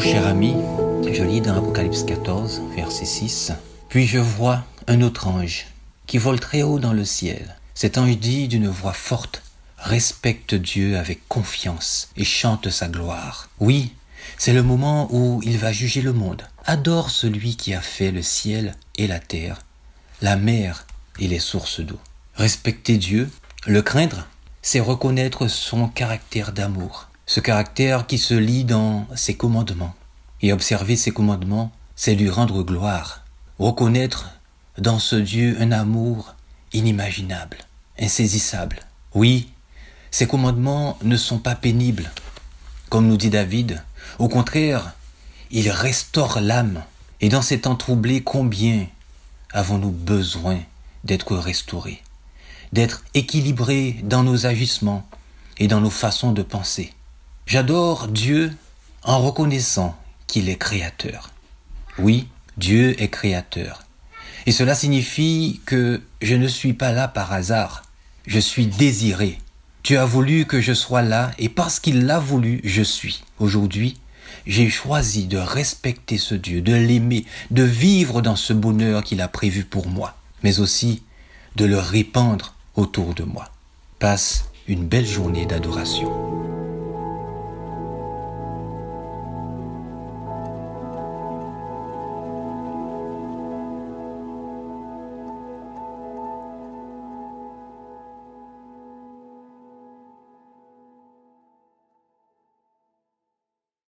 cher ami, je lis dans Apocalypse 14, verset 6. Puis je vois un autre ange qui vole très haut dans le ciel. Cet ange dit d'une voix forte, respecte Dieu avec confiance et chante sa gloire. Oui, c'est le moment où il va juger le monde. Adore celui qui a fait le ciel et la terre, la mer et les sources d'eau. Respecter Dieu, le craindre, c'est reconnaître son caractère d'amour, ce caractère qui se lit dans ses commandements. Et observer ses commandements, c'est lui rendre gloire, reconnaître dans ce Dieu un amour inimaginable, insaisissable. Oui, ces commandements ne sont pas pénibles, comme nous dit David, au contraire, ils restaurent l'âme. Et dans ces temps troublés, combien avons-nous besoin d'être restaurés, d'être équilibrés dans nos agissements et dans nos façons de penser? J'adore Dieu en reconnaissant qu'il est créateur. Oui, Dieu est créateur. Et cela signifie que je ne suis pas là par hasard. Je suis désiré. Tu as voulu que je sois là et parce qu'il l'a voulu, je suis. Aujourd'hui, j'ai choisi de respecter ce Dieu, de l'aimer, de vivre dans ce bonheur qu'il a prévu pour moi, mais aussi de le répandre autour de moi. Passe une belle journée d'adoration.